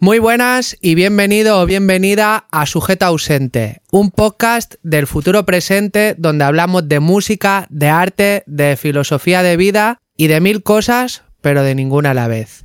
Muy buenas y bienvenido o bienvenida a Sujeto Ausente, un podcast del futuro presente donde hablamos de música, de arte, de filosofía de vida y de mil cosas, pero de ninguna a la vez.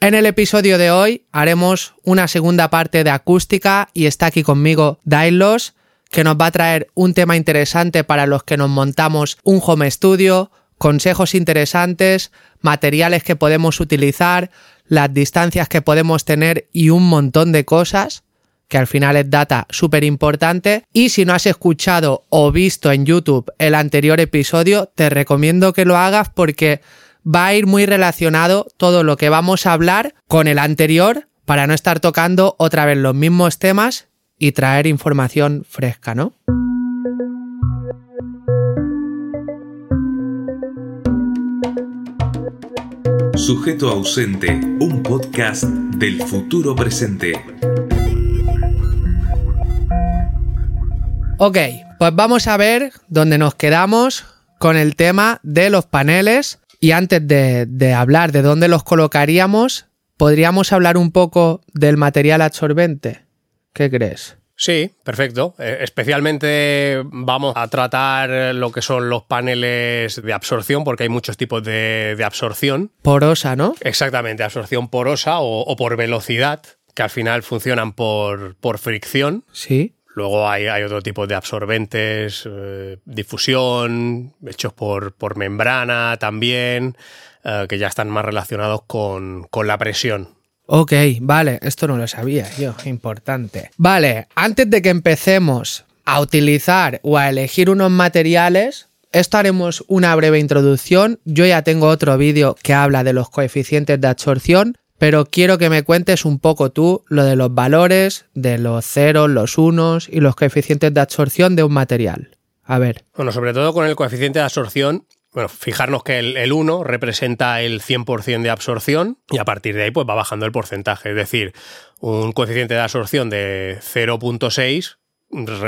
En el episodio de hoy haremos una segunda parte de acústica y está aquí conmigo Dailos, que nos va a traer un tema interesante para los que nos montamos un home studio, consejos interesantes, materiales que podemos utilizar, las distancias que podemos tener y un montón de cosas que al final es data súper importante. Y si no has escuchado o visto en YouTube el anterior episodio, te recomiendo que lo hagas porque va a ir muy relacionado todo lo que vamos a hablar con el anterior para no estar tocando otra vez los mismos temas y traer información fresca, ¿no? Sujeto ausente, un podcast del futuro presente. Ok, pues vamos a ver dónde nos quedamos con el tema de los paneles y antes de, de hablar de dónde los colocaríamos, podríamos hablar un poco del material absorbente. ¿Qué crees? Sí, perfecto. Eh, especialmente vamos a tratar lo que son los paneles de absorción, porque hay muchos tipos de, de absorción. Porosa, ¿no? Exactamente, absorción porosa o, o por velocidad, que al final funcionan por, por fricción. Sí. Luego hay, hay otro tipo de absorbentes, eh, difusión, hechos por, por membrana también, eh, que ya están más relacionados con, con la presión. Ok, vale, esto no lo sabía yo, importante. Vale, antes de que empecemos a utilizar o a elegir unos materiales, esto haremos una breve introducción. Yo ya tengo otro vídeo que habla de los coeficientes de absorción, pero quiero que me cuentes un poco tú lo de los valores, de los ceros, los unos y los coeficientes de absorción de un material. A ver. Bueno, sobre todo con el coeficiente de absorción, bueno, fijarnos que el, el 1 representa el 100% de absorción y a partir de ahí pues va bajando el porcentaje. Es decir, un coeficiente de absorción de 0.6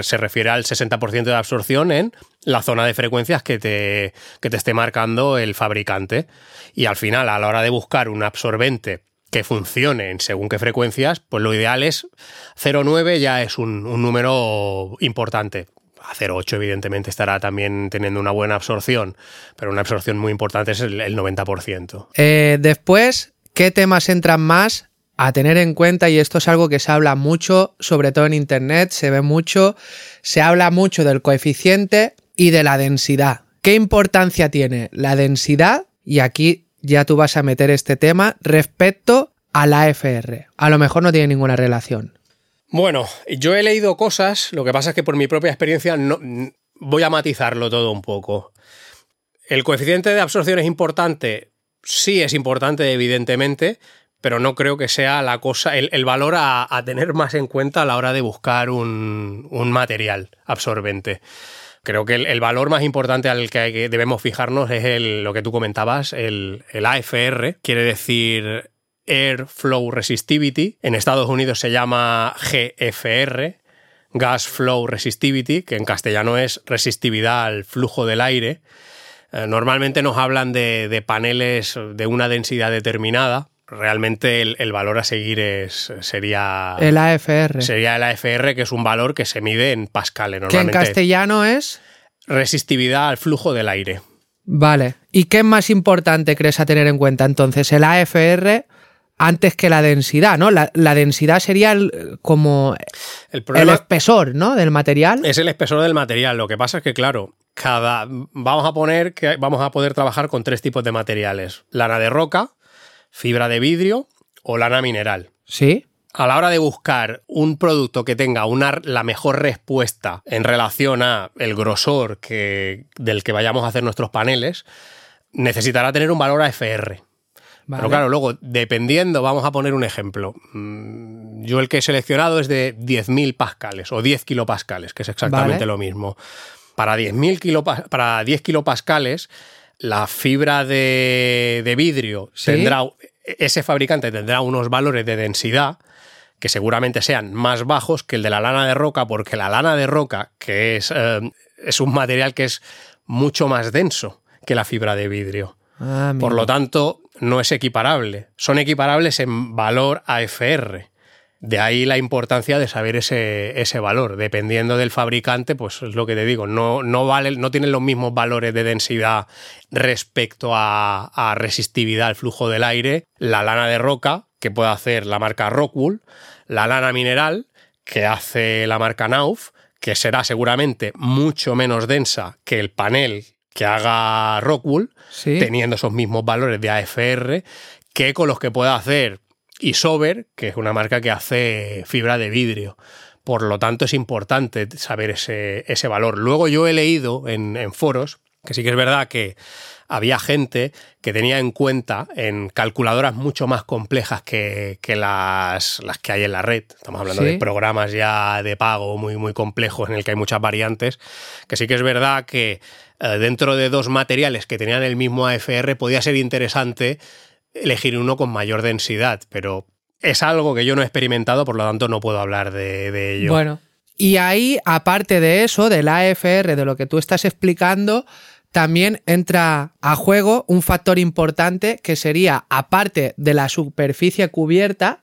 se refiere al 60% de absorción en la zona de frecuencias que te, que te esté marcando el fabricante. Y al final, a la hora de buscar un absorbente que funcione en según qué frecuencias, pues lo ideal es 0,9 ya es un, un número importante. A 0,8 evidentemente estará también teniendo una buena absorción, pero una absorción muy importante es el, el 90%. Eh, después, ¿qué temas entran más a tener en cuenta? Y esto es algo que se habla mucho, sobre todo en Internet, se ve mucho, se habla mucho del coeficiente y de la densidad. ¿Qué importancia tiene la densidad? Y aquí ya tú vas a meter este tema respecto a la AFR. A lo mejor no tiene ninguna relación. Bueno, yo he leído cosas, lo que pasa es que por mi propia experiencia no, voy a matizarlo todo un poco. ¿El coeficiente de absorción es importante? Sí, es importante, evidentemente, pero no creo que sea la cosa, el, valor a, tener más en cuenta a la hora de buscar un, un material absorbente. Creo que el, el, valor más importante al que, que debemos fijarnos es el, lo que tú comentabas, el, el AFR, quiere decir Air Flow Resistivity. En Estados Unidos se llama GFR, Gas Flow Resistivity, que en castellano es resistividad al flujo del aire. Eh, normalmente nos hablan de, de, paneles de una densidad determinada. Realmente el, el, valor a seguir es, sería... El AFR. Sería el AFR, que es un valor que se mide en pascales. Que en castellano es... Resistividad al flujo del aire. Vale. ¿Y qué es más importante crees a tener en cuenta entonces? ¿El AFR antes que la densidad, ¿no? La, la densidad sería el, como el, el, espesor, ¿no? Del material. Es el espesor del material. Lo que pasa es que, claro, cada vamos a poner que vamos a poder trabajar con tres tipos de materiales: lana de roca, fibra de vidrio o lana mineral. Sí. A la hora de buscar un producto que tenga una, la mejor respuesta en relación a el grosor que, del que vayamos a hacer nuestros paneles, necesitará tener un valor AFR. Vale. Pero claro, luego, dependiendo, vamos a poner un ejemplo. Mm, yo el que he seleccionado es de 10.000 pascales o 10 kilopascales, que es exactamente vale. lo mismo. Para 10.000 kilopa para 10 kilopascales, la fibra de, de vidrio ¿Sí? tendrá, ese fabricante tendrá unos valores de densidad que seguramente sean más bajos que el de la lana de roca, porque la lana de roca, que es, eh, es un material que es mucho más denso que la fibra de vidrio. Ah, Por lo tanto, no es equiparable. Son equiparables en valor AFR. De ahí la importancia de saber ese, ese, valor. Dependiendo del fabricante, pues es lo que te digo, no, no, vale, no tienen los mismos valores de densidad respecto a, a, resistividad al flujo del aire. La lana de roca, que puede hacer la marca Rockwool, la lana mineral, que hace la marca Nauf, que será seguramente mucho menos densa que el panel que haga Rockwool, Sí. teniendo esos mismos valores de AFR, que con los que pueda hacer Isover, que es una marca que hace fibra de vidrio. Por lo tanto, es importante saber ese, ese valor. Luego yo he leído en, en foros que sí que es verdad que había gente que tenía en cuenta en calculadoras mucho más complejas que, que las, las, que hay en la red. Estamos hablando Sí. de programas ya de pago muy, muy complejos en el que hay muchas variantes. Que sí que es verdad que dentro de dos materiales que tenían el mismo AFR podía ser interesante elegir uno con mayor densidad, pero es algo que yo no he experimentado, por lo tanto no puedo hablar de, de ello. Bueno, y ahí, aparte de eso, del AFR, de lo que tú estás explicando, también entra a juego un factor importante que sería, aparte de la superficie cubierta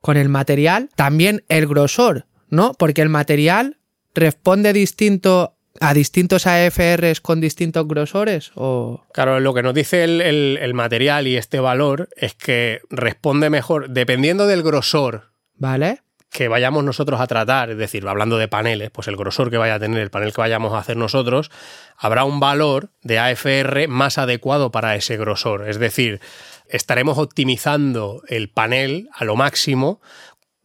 con el material, también el grosor, ¿no? Porque el material responde distinto a distintos AFRs con distintos grosores o... Claro, lo que nos dice el, el, el material y este valor es que responde mejor, dependiendo del grosor ¿Vale? que vayamos nosotros a tratar, es decir, hablando de paneles, pues el grosor que vaya a tener el panel que vayamos a hacer nosotros, habrá un valor de AFR más adecuado para ese grosor. Es decir, estaremos optimizando el panel a lo máximo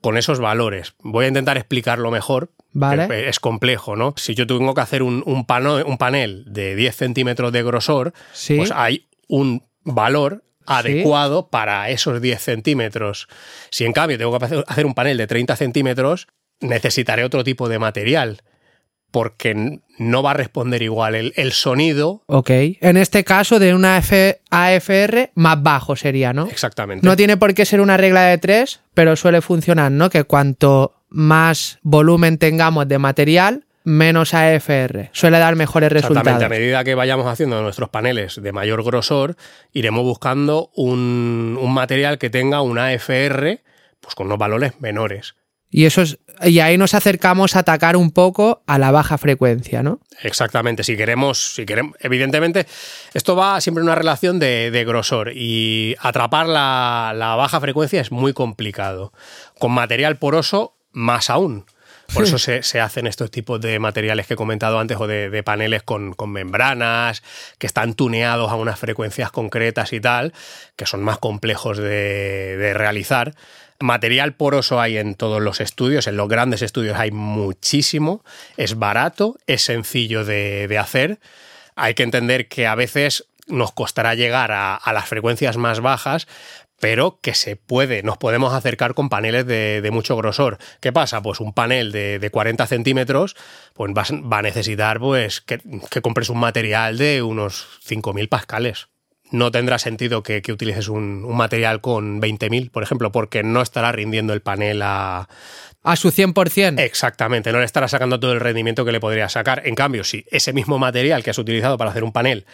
con esos valores. Voy a intentar explicarlo mejor. Vale. Es complejo, ¿no? Si yo tengo que hacer un, un, pano, un panel de 10 centímetros de grosor, Sí. pues hay un valor adecuado para esos 10 centímetros. Si en cambio tengo que hacer- hacer un panel de 30 centímetros, necesitaré otro tipo de material, porque no va a responder igual el, el sonido. Ok. En este caso, de una F- AFR más bajo sería, ¿no? Exactamente. No tiene por qué ser una regla de tres, pero suele funcionar, ¿no? Que cuanto más volumen tengamos de material, menos AFR. Suele dar mejores Exactamente, resultados. a medida que vayamos haciendo nuestros paneles de mayor grosor, iremos buscando un, un material que tenga una AFR pues con unos valores menores. Y eso es, y ahí nos acercamos a atacar un poco a la baja frecuencia, ¿no? Exactamente, si queremos, si queremos, evidentemente, esto va siempre en una relación de, de grosor y atrapar la, la baja frecuencia es muy complicado. Con material poroso, más aún. Por eso se, se hacen estos tipos de materiales que he comentado antes o de, de paneles con, con membranas, que están tuneados a unas frecuencias concretas y tal, que son más complejos de, de realizar. Material poroso hay en todos los estudios, en los grandes estudios hay muchísimo, es barato, es sencillo de, de hacer. Hay que entender que a veces nos costará llegar a, las frecuencias más bajas, pero que se puede, nos podemos acercar con paneles de, de mucho grosor. ¿Qué pasa? Pues un panel de, de 40 centímetros pues va, va a necesitar pues, que, que compres un material de unos 5.000 pascales no tendrá sentido que, que utilices un, un, material con 20.000, por ejemplo, porque no estará rindiendo el panel a... A su 100%. Exactamente, no le estará sacando todo el rendimiento que le podría sacar. En cambio, si ese mismo material que has utilizado para hacer un panel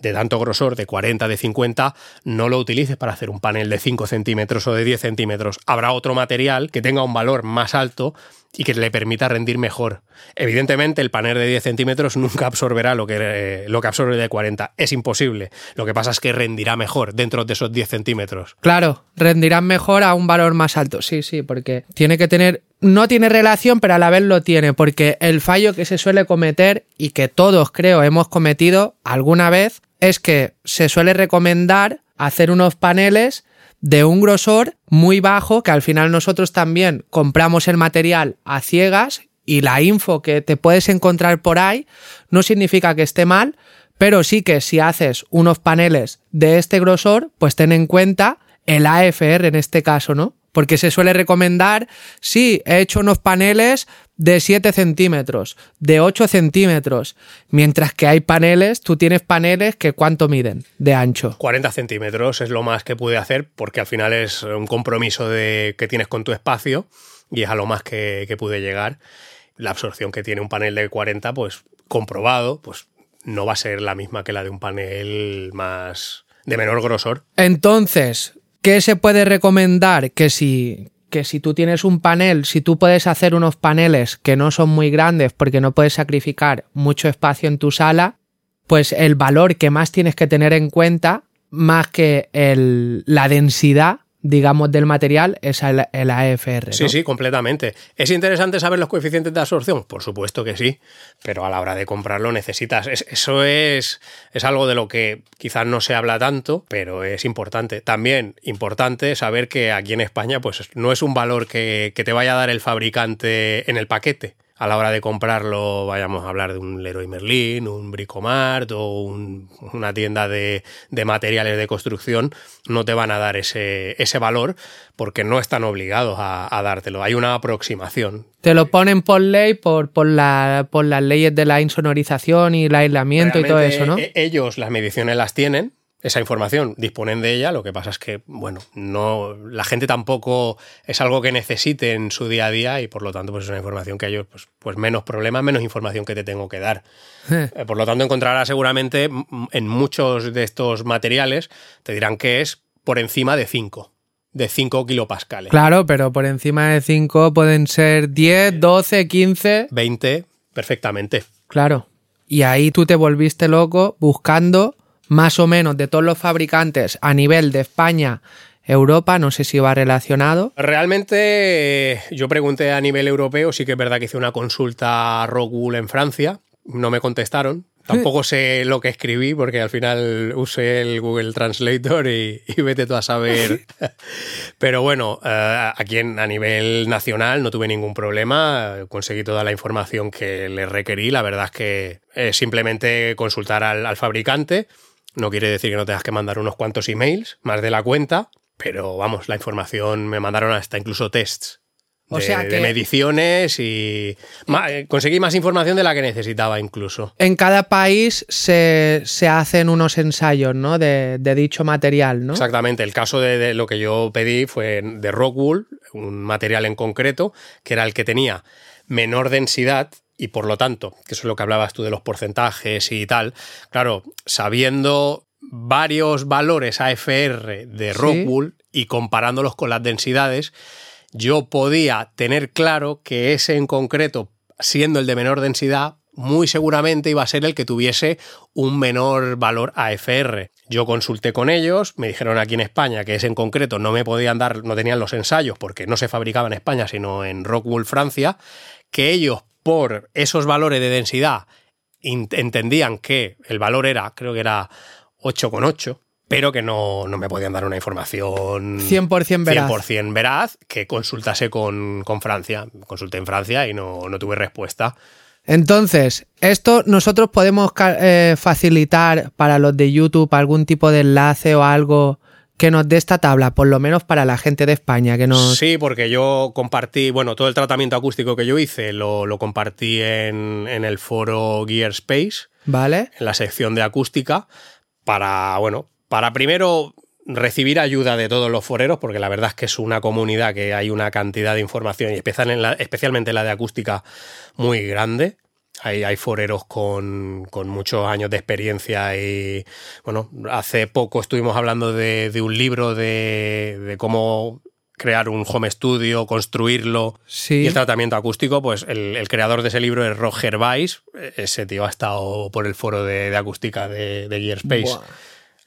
de tanto grosor, de 40, de 50, no lo utilices para hacer un panel de 5 centímetros o de 10 centímetros. Habrá otro material que tenga un valor más alto y que le permita rendir mejor. Evidentemente, el panel de 10 centímetros nunca absorberá lo que, eh, lo que absorbe de 40. Es imposible. Lo que pasa es que rendirá mejor dentro de esos 10 centímetros. Claro, rendirán mejor a un valor más alto. Sí, sí, porque tiene que tener. No tiene relación, pero a la vez lo tiene, porque el fallo que se suele cometer y que todos creo hemos cometido alguna vez es que se suele recomendar hacer unos paneles de un grosor muy bajo que al final nosotros también compramos el material a ciegas y la info que te puedes encontrar por ahí no significa que esté mal, pero sí que si haces unos paneles de este grosor, pues ten en cuenta el AFR en este caso, ¿no? Porque se suele recomendar, sí, he hecho unos paneles de 7 centímetros, de 8 centímetros, mientras que hay paneles, tú tienes paneles que cuánto miden de ancho. 40 centímetros es lo más que pude hacer porque al final es un compromiso de, que tienes con tu espacio y es a lo más que, que pude llegar. La absorción que tiene un panel de 40, pues comprobado, pues no va a ser la misma que la de un panel más de menor grosor. Entonces, ¿qué se puede recomendar? Que si, que si tú tienes un panel, si tú puedes hacer unos paneles que no son muy grandes porque no puedes sacrificar mucho espacio en tu sala, pues el valor que más tienes que tener en cuenta, más que el, la densidad, digamos, del material es el, el AFR. ¿no? Sí, sí, completamente. ¿Es interesante saber los coeficientes de absorción? Por supuesto que sí, pero a la hora de comprarlo necesitas. es- eso es, es algo de lo que quizás no se habla tanto, pero es importante. También importante saber que aquí en España, pues no es un valor que, que te vaya a dar el fabricante en el paquete. A la hora de comprarlo, vayamos a hablar de un Leroy Merlin, un Bricomart o un- una tienda de, de materiales de construcción, no te van a dar ese, ese valor porque no están obligados a, a dártelo. Hay una aproximación. Te lo ponen por ley, por, por, la, por las leyes de la insonorización y el aislamiento y todo eso, ¿no? e- Ellos las mediciones las tienen, esa información disponen de ella, lo que pasa es que, bueno, no, la gente tampoco es algo que necesite en su día a día y por lo tanto pues es una información que ellos, pues, pues menos problemas, menos información que te tengo que dar. Eh, Por lo tanto encontrarás seguramente en muchos de estos materiales, te dirán que es por encima de 5, de 5 kilopascales. Claro, pero por encima de 5 pueden ser 10, 12, 15. 20, perfectamente. Claro. Y ahí tú te volviste loco buscando más o menos de todos los fabricantes a nivel de España, Europa, no sé si va relacionado. Realmente eh, yo pregunté a nivel europeo, sí que es verdad que hice una consulta a Rockwool en Francia, no me contestaron. Tampoco sé lo que escribí porque al final usé el Google Translator y, y vete tú a saber. Pero bueno, eh, aquí en- a nivel nacional no tuve ningún problema, conseguí toda la información que le requerí. La verdad es que eh, simplemente consultar al, al fabricante. No quiere decir que no tengas que mandar unos cuantos emails, más de la cuenta, pero vamos, la información me mandaron hasta incluso tests. O de, sea de que- mediciones y eh, conseguí más información de la que necesitaba incluso. En cada país se, se hacen unos ensayos, ¿no? De, de dicho material, ¿no? Exactamente, el caso de, de lo que yo pedí fue de Rockwool, un material en concreto, que era el que tenía menor densidad y por lo tanto, que eso es lo que hablabas tú de los porcentajes y tal, claro, sabiendo varios valores AFR de Sí. Rockwool y comparándolos con las densidades, yo podía tener claro que ese en concreto, siendo el de menor densidad, muy seguramente iba a ser el que tuviese un menor valor AFR. Yo consulté con ellos, me dijeron aquí en España que ese en concreto no me podían dar, no tenían los ensayos porque no se fabricaba en España, sino en Rockwool, Francia, que ellos por esos valores de densidad entendían que el valor era, creo que era 8,8, pero que no, no me podían dar una información 100% veraz. 100% veraz que consultase con, con Francia. Consulté en Francia y no, no tuve respuesta. Entonces, esto nosotros podemos eh, facilitar para los de YouTube algún tipo de enlace o algo que nos dé esta tabla, por lo menos para la gente de España, que nos... Sí, porque yo compartí, bueno, todo el tratamiento acústico que yo hice lo, lo compartí en, en el foro Gear Space, ¿Vale? en la sección de acústica, para, bueno, para primero recibir ayuda de todos los foreros, porque la verdad es que es una comunidad que hay una cantidad de información, y especial en la- especialmente la de acústica, muy grande. Hay, hay foreros con, con muchos años de experiencia y, bueno, hace poco estuvimos hablando de, de un libro de, de cómo crear un home studio, construirlo Sí. y el tratamiento acústico, pues el, el creador de ese libro es Roger Weiss. Ese tío ha estado por el foro de, de acústica de, de Gearspace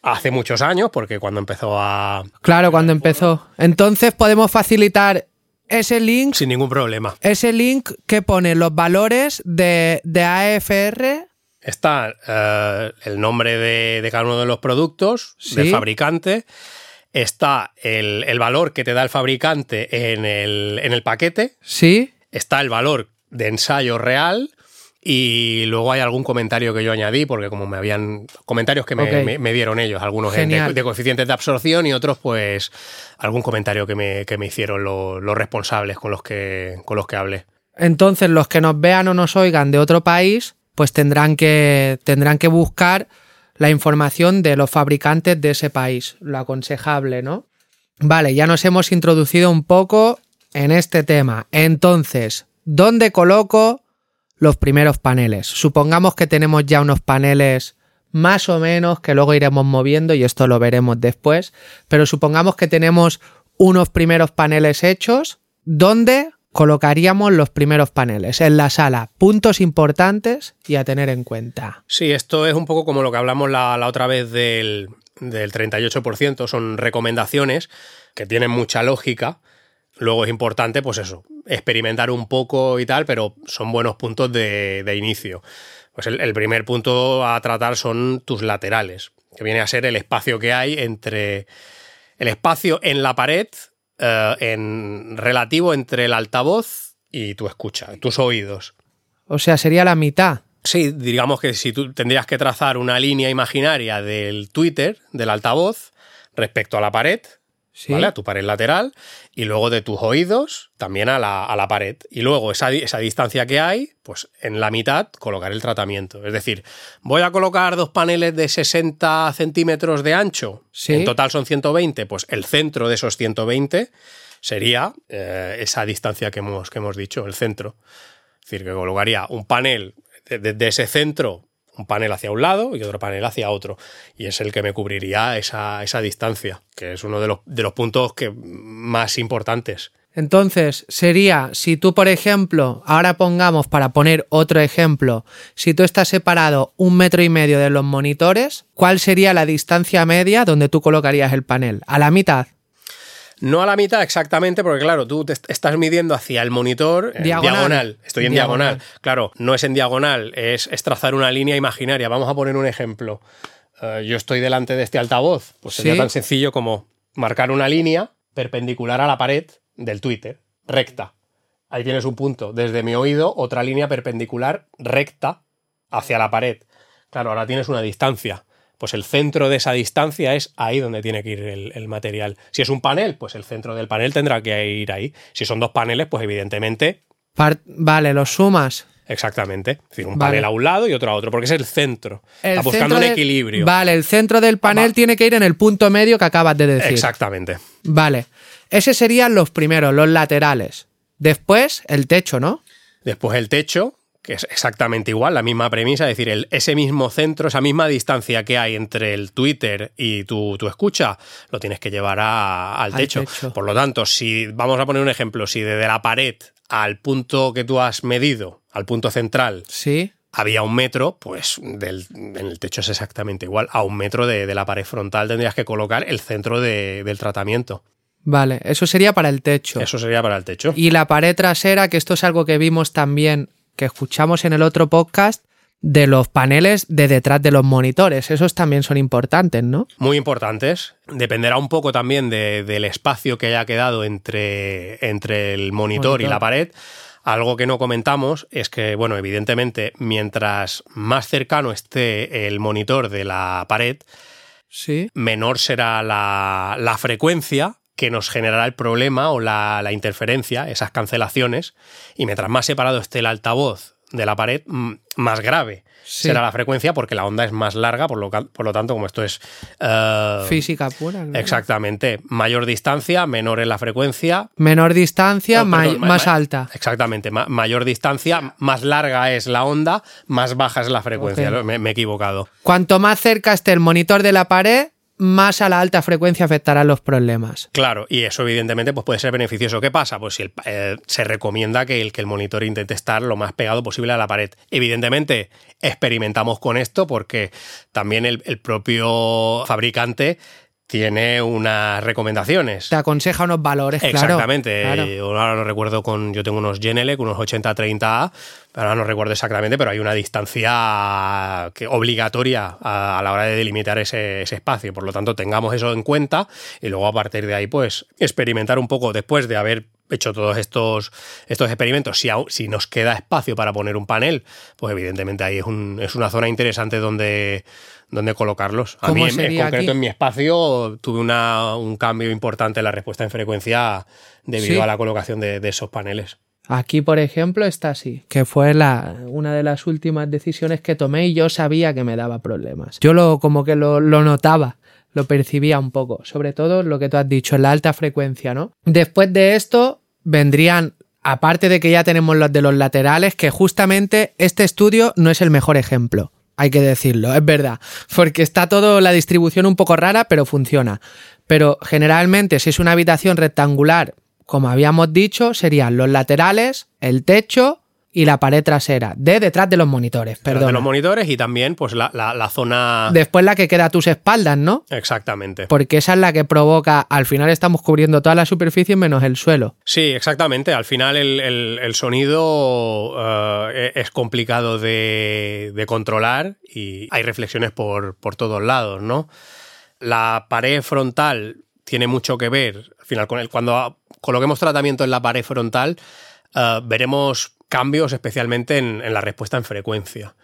hace muchos años, porque cuando empezó a... Claro, cuando empezó. Entonces podemos facilitar ese link, Sin ningún problema. ese link que pone los valores de, de AFR. Está eh, el nombre de, de cada uno de los productos, Sí. del fabricante. Está el, el valor que te da el fabricante en el, en el paquete. Sí. está el valor de ensayo real y luego hay algún comentario que yo añadí, porque como me habían comentarios que me, Ok. me- me dieron ellos, algunos de, coeficientes de absorción y otros pues algún comentario que me, que me hicieron lo- los responsables con los, que, con los que hablé. Entonces los que nos vean o nos oigan de otro país, pues tendrán que, tendrán que buscar la información de los fabricantes de ese país, lo aconsejable, ¿no? Vale, ya nos hemos introducido un poco en este tema. Entonces, ¿dónde coloco los primeros paneles? Supongamos que tenemos ya unos paneles más o menos que luego iremos moviendo y esto lo veremos después, pero supongamos que tenemos unos primeros paneles hechos, ¿dónde colocaríamos los primeros paneles? En la sala, puntos importantes y a tener en cuenta. Sí, esto es un poco como lo que hablamos la, la otra vez del, del 38%, son recomendaciones que tienen mucha lógica. Luego es importante, pues eso, experimentar un poco y tal, pero son buenos puntos de, de inicio. Pues el, el, primer punto a tratar son tus laterales, que viene a ser el espacio que hay entre el espacio en la pared eh, en relativo entre el altavoz y tu escucha, tus oídos. O sea, sería la mitad. Sí, digamos que si tú tendrías que trazar una línea imaginaria del Twitter, del altavoz, respecto a la pared, ¿Sí? ¿vale? A tu pared lateral, y luego de tus oídos también a la, a la pared. Y luego esa, esa, distancia que hay, pues en la mitad colocar el tratamiento. Es decir, voy a colocar dos paneles de 60 centímetros de ancho, ¿Sí? en total son 120, pues el centro de esos 120 sería eh, esa distancia que hemos, que hemos dicho, el centro. Es decir, que colocaría un panel desde de ese centro un panel hacia un lado y otro panel hacia otro. Y es el que me cubriría esa, esa distancia, que es uno de los, de los puntos que, más importantes. Entonces, sería, si tú, por ejemplo, ahora pongamos para poner otro ejemplo, si tú estás separado un metro y medio de los monitores, ¿cuál sería la distancia media donde tú colocarías el panel? ¿A la mitad? No a la mitad exactamente, porque claro, tú te estás midiendo hacia el monitor en diagonal. diagonal. Estoy en diagonal. diagonal. Claro, no es en diagonal, es, es, trazar una línea imaginaria. Vamos a poner un ejemplo. Uh, yo estoy delante de este altavoz. Pues sería ¿Sí? tan sencillo como marcar una línea perpendicular a la pared del Twitter, recta. Ahí tienes un punto. Desde mi oído, otra línea perpendicular recta hacia la pared. Claro, ahora tienes una distancia pues el centro de esa distancia es ahí donde tiene que ir el, el, material. Si es un panel, pues el centro del panel tendrá que ir ahí. Si son dos paneles, pues evidentemente... Part vale, los sumas. Exactamente. Es decir, un vale. panel a un lado y otro a otro, porque es el centro. El Está buscando un equilibrio. Vale, el centro del panel Va. tiene que ir en el punto medio que acabas de decir. Exactamente. Vale. Ese serían los primeros, los laterales. Después, el techo, ¿no? Después el techo, que es exactamente igual, la misma premisa, es decir, el, ese mismo centro, esa misma distancia que hay entre el Twitter y tu, tu escucha, lo tienes que llevar a, al, al techo. techo. Por lo tanto, si vamos a poner un ejemplo, si desde la pared al punto que tú has medido, al punto central, sí. había un metro, pues del, en el techo es exactamente igual. A un metro de, de la pared frontal tendrías que colocar el centro de, del tratamiento. Vale, eso sería para el techo. Eso sería para el techo. Y la pared trasera, que esto es algo que vimos también que escuchamos en el otro podcast de los paneles de detrás de los monitores. Esos también son importantes, ¿no? Muy importantes. Dependerá un poco también de, del espacio que haya quedado entre, entre el monitor, monitor, y la pared. Algo que no comentamos es que, bueno, evidentemente, mientras más cercano esté el monitor de la pared, sí. menor será la, la frecuencia que nos generará el problema o la, la, interferencia, esas cancelaciones, y mientras más separado esté el altavoz de la pared, más grave sí. será la frecuencia porque la onda es más larga, por lo, por lo tanto, como esto es... Uh, Física pura. ¿no? Exactamente. Mayor distancia, menor es la frecuencia. Menor distancia, no, perdón, ma más alta. Exactamente. Ma mayor distancia, más larga es la onda, más baja es la frecuencia. Okay. Me, me he equivocado. Cuanto más cerca esté el monitor de la pared, más a la alta frecuencia afectarán los problemas. Claro, y eso evidentemente pues puede ser beneficioso. ¿Qué pasa? Pues si eh, se recomienda que el, que el monitor intente estar lo más pegado posible a la pared. Evidentemente experimentamos con esto porque también el, el propio fabricante tiene unas recomendaciones. Te aconseja unos valores, Exactamente. Claro, claro. Ahora no recuerdo con. Yo tengo unos Genelec, unos 80-30A, ahora no recuerdo exactamente, pero hay una distancia que, obligatoria a, a, la hora de delimitar ese, ese, espacio. Por lo tanto, tengamos eso en cuenta y luego a partir de ahí, pues, experimentar un poco después de haber hecho todos estos, estos experimentos, si, si nos queda espacio para poner un panel, pues evidentemente ahí es, un, es una zona interesante donde, donde colocarlos. A mí, en, en concreto, aquí? en mi espacio, tuve una, un cambio importante en la respuesta en frecuencia debido ¿Sí? a la colocación de, de, esos paneles. Aquí, por ejemplo, está así, que fue la, una de las últimas decisiones que tomé y yo sabía que me daba problemas. Yo lo, como que lo, lo notaba lo percibía un poco, sobre todo lo que tú has dicho, en la alta frecuencia, ¿no? Después de esto vendrían, aparte de que ya tenemos los de los laterales, que justamente este estudio no es el mejor ejemplo, hay que decirlo, es verdad, porque está todo la distribución un poco rara, pero funciona. Pero generalmente, si es una habitación rectangular, como habíamos dicho, serían los laterales, el techo y la pared trasera, de detrás de los monitores, perdón. De los monitores y también pues la, la- la zona... Después la que queda a tus espaldas, ¿no? Exactamente. Porque esa es la que provoca, al final estamos cubriendo toda la superficie menos el suelo. Sí, exactamente. Al final el, el- el sonido eh, es complicado de, de controlar y hay reflexiones por, por todos lados, ¿no? La pared frontal tiene mucho que ver, al final, con el, cuando coloquemos tratamiento en la pared frontal, eh, veremos cambios especialmente en, en la respuesta en frecuencia,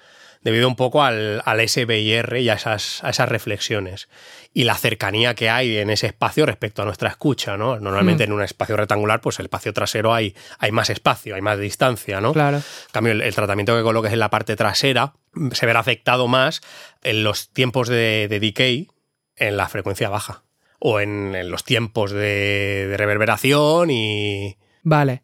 debido un poco al, al SBIR y a esas, a esas reflexiones y la cercanía que hay en ese espacio respecto a nuestra escucha, ¿no? Normalmente en un espacio rectangular, pues el espacio trasero hay, hay más espacio, hay más distancia, ¿no? Claro. En cambio, el, el tratamiento que coloques en la parte trasera mm, se verá afectado más en los tiempos de, de decay en la frecuencia baja o en, en los tiempos de, de reverberación y... Vale.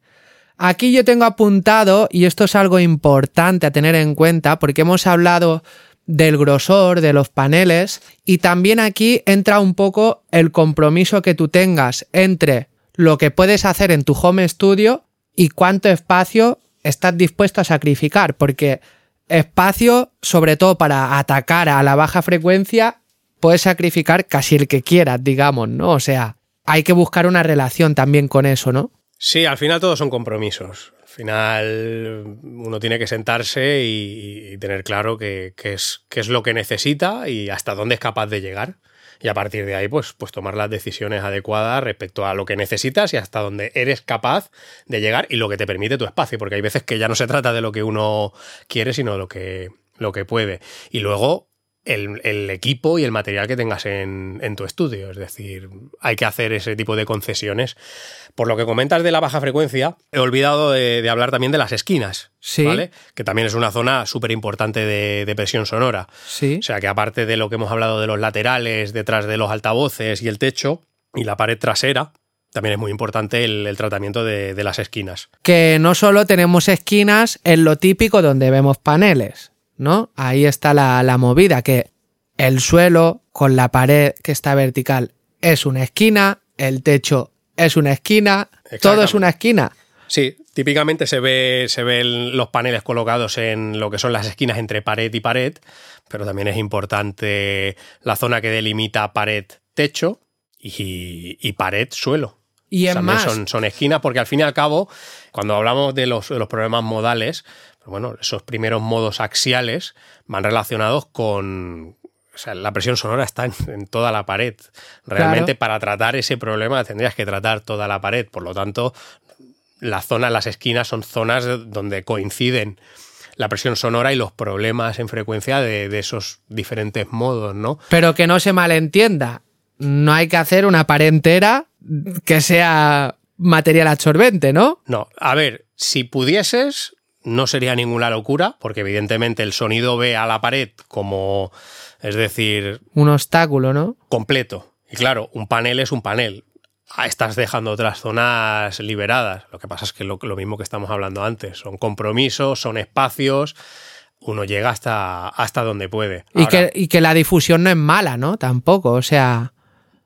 Aquí yo tengo apuntado, y esto es algo importante a tener en cuenta, porque hemos hablado del grosor de los paneles, y también aquí entra un poco el compromiso que tú tengas entre lo que puedes hacer en tu home studio y cuánto espacio estás dispuesto a sacrificar, porque espacio, sobre todo para atacar a la baja frecuencia, puedes sacrificar casi el que quieras, digamos, ¿no? O sea, hay que buscar una relación también con eso, ¿no? Sí, al final todos son compromisos. Al final uno tiene que sentarse y, tener claro qué es, es lo que necesita y hasta dónde es capaz de llegar. Y a partir de ahí, pues, pues tomar las decisiones adecuadas respecto a lo que necesitas y hasta dónde eres capaz de llegar y lo que te permite tu espacio. Porque hay veces que ya no se trata de lo que uno quiere, sino de lo que, lo que puede. Y luego el, el equipo y el material que tengas en, en tu estudio. Es decir, hay que hacer ese tipo de concesiones. Por lo que comentas de la baja frecuencia, he olvidado de, de hablar también de las esquinas. Sí. ¿vale? Que también es una zona súper importante de, de presión sonora. Sí. O sea que aparte de lo que hemos hablado de los laterales, detrás de los altavoces y el techo y la pared trasera, también es muy importante el, el tratamiento de, de las esquinas. que no solo tenemos esquinas en lo típico donde vemos paneles, ¿no? Ahí está la, la movida, que el suelo con la pared que está vertical es una esquina, el techo es una esquina, todo es una esquina. Sí, típicamente se ve, se ven los paneles colocados en lo que son las esquinas entre pared y pared, pero también es importante la zona que delimita pared-techo y, y pared-suelo. Y es más, son, son esquinas, porque al fin y al cabo, cuando hablamos de los, de los problemas modales, bueno, esos primeros modos axiales van relacionados con. O sea, la presión sonora está en, en toda la pared. Realmente, Claro. para tratar ese problema tendrías que tratar toda la pared. Por lo tanto, las zonas, las esquinas son zonas donde coinciden la presión sonora y los problemas en frecuencia de, de esos diferentes modos, ¿no? pero que no se malentienda, no hay que hacer una pared entera que sea material absorbente, ¿no? No, a ver, si pudieses, no sería ninguna locura, porque evidentemente el sonido ve a la pared como, es decir, Un obstáculo, ¿no? completo. Y claro, un panel es un panel. Ah, Estás dejando otras zonas liberadas. Lo que pasa es que lo, lo mismo que estamos hablando antes, son compromisos, son espacios, uno llega hasta, hasta donde puede. Y, que, y que la difusión no es mala, ¿no? Tampoco, o sea,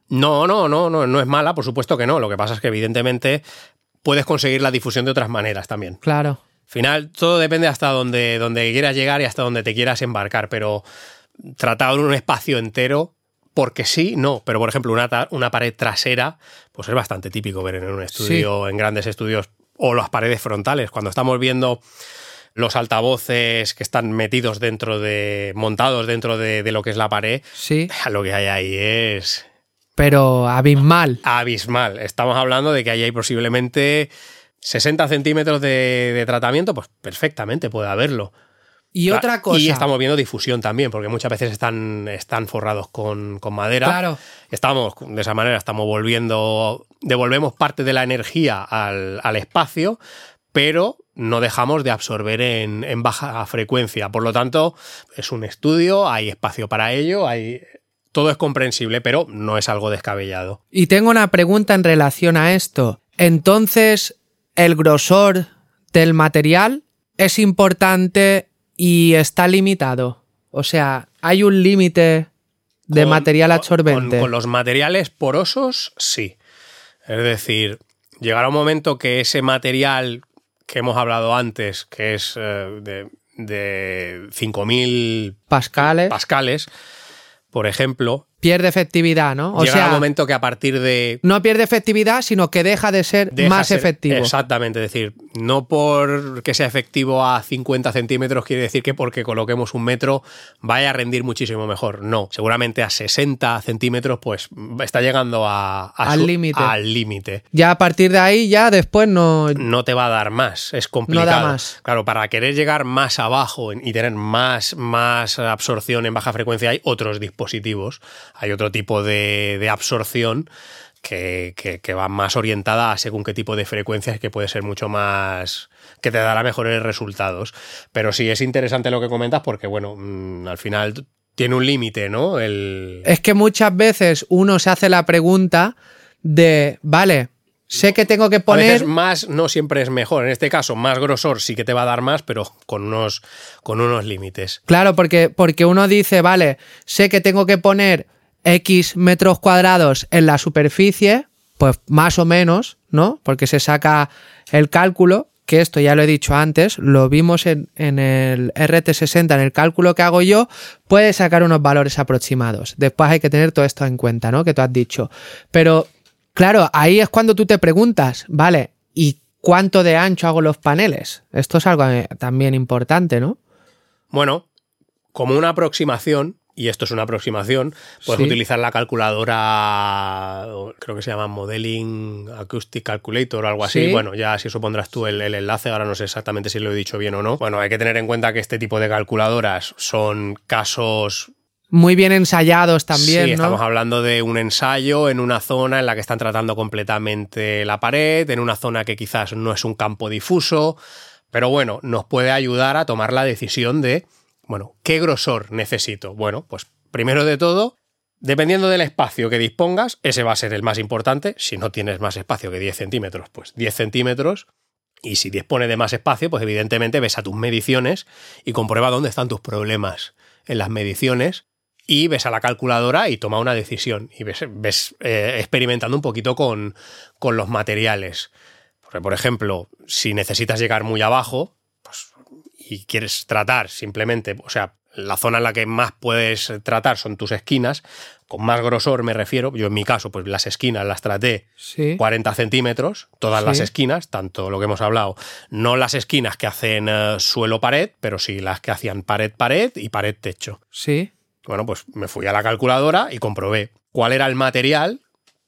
No, no, no, no, no es mala, por supuesto que no. Lo que pasa es que evidentemente puedes conseguir la difusión de otras maneras también. claro. Al final, todo depende hasta donde, donde quieras llegar y hasta donde te quieras embarcar, pero tratado en un espacio entero, porque sí, no. Pero, por ejemplo, una, una pared trasera, pues es bastante típico ver en un estudio, en grandes estudios, o las paredes frontales. Cuando estamos viendo los altavoces que están metidos dentro de. montados dentro de, de lo que es la pared, Sí, lo que hay ahí es pero abismal. abismal. Estamos hablando de que ahí hay posiblemente 60 centímetros de, de tratamiento, pues perfectamente puede haberlo. Y otra cosa. Y estamos viendo difusión también, porque muchas veces están, están forrados con, con madera. Claro. Estamos, de esa manera, estamos volviendo, devolvemos parte de la energía al, al espacio, pero no dejamos de absorber en, en baja frecuencia. Por lo tanto, es un estudio, hay espacio para ello, hay, todo es comprensible, pero no es algo descabellado. Y tengo una pregunta en relación a esto. Entonces, ¿el grosor del material es importante y está limitado? O sea, ¿hay un límite de Con- material absorbente. Con, con los materiales porosos, sí. Es decir, llegará un momento que ese material que hemos hablado antes, que es eh, de, de 5.000 Pascales. pascales, por ejemplo, pierde efectividad, ¿no? O llegará sea, un momento que a partir de no pierde efectividad, sino que deja de ser deja más ser- efectivo. Exactamente, es decir, no por que sea efectivo a 50 centímetros quiere decir que porque coloquemos un metro vaya a rendir muchísimo mejor. No, seguramente a 60 centímetros pues está llegando a, a Al límite. Al límite. Ya a partir de ahí, ya después no. No te va a dar más, es complicado. más. Claro, para querer llegar más abajo y tener más, más absorción en baja frecuencia hay otros dispositivos, hay otro tipo de, de absorción que, que, que va más orientada a según qué tipo de frecuencias que puede ser mucho más que te dará mejores resultados. Pero sí es interesante lo que comentas porque, bueno, mm, al final tiene un límite, ¿no? El... Es que muchas veces uno se hace la pregunta de, vale, sé que tengo que A poner. veces más no siempre es mejor. En este caso, más grosor sí que te va a dar más, pero con unos, con unos límites. Claro, porque, porque uno dice, vale, sé que tengo que poner X metros cuadrados en la superficie, pues más o menos, ¿no? Porque se saca el cálculo, que esto ya lo he dicho antes, lo vimos en, en el RT60, en el cálculo que hago yo, puede sacar unos valores aproximados. Después hay que tener todo esto en cuenta, ¿no? Que tú has dicho. Pero, claro, ahí es cuando tú te preguntas, vale, ¿y cuánto de ancho hago los paneles? Esto es algo eh, también importante, ¿no? Bueno, como una aproximación, y esto es una aproximación, puedes Sí. utilizar la calculadora, creo que se llama Modeling Acoustic Calculator o algo así. Sí. Bueno, ya si eso pondrás tú el, el enlace, ahora no sé exactamente si lo he dicho bien o no. Bueno, hay que tener en cuenta que este tipo de calculadoras son casos Muy bien ensayados también, sí, ¿no? estamos hablando de un ensayo en una zona en la que están tratando completamente la pared, en una zona que quizás no es un campo difuso, pero bueno, nos puede ayudar a tomar la decisión de, bueno, ¿qué grosor necesito? Bueno, pues primero de todo, dependiendo del espacio que dispongas, ese va a ser el más importante. Si no tienes más espacio que 10 centímetros, pues 10 centímetros. Y si dispone de más espacio, pues evidentemente ves a tus mediciones y comprueba dónde están tus problemas en las mediciones y ves a la calculadora y toma una decisión y ves, ves, eh, experimentando un poquito con, con los materiales. Porque, por ejemplo, si necesitas llegar muy abajo y quieres tratar simplemente, o sea, la zona en la que más puedes tratar son tus esquinas, con más grosor me refiero, yo en mi caso, pues las esquinas las traté Sí. 40 centímetros, todas Sí. las esquinas, tanto lo que hemos hablado, no las esquinas que hacen eh, suelo-pared, pero sí las que hacían pared-pared y pared-techo. Sí. Bueno, pues me fui a la calculadora y comprobé cuál era el material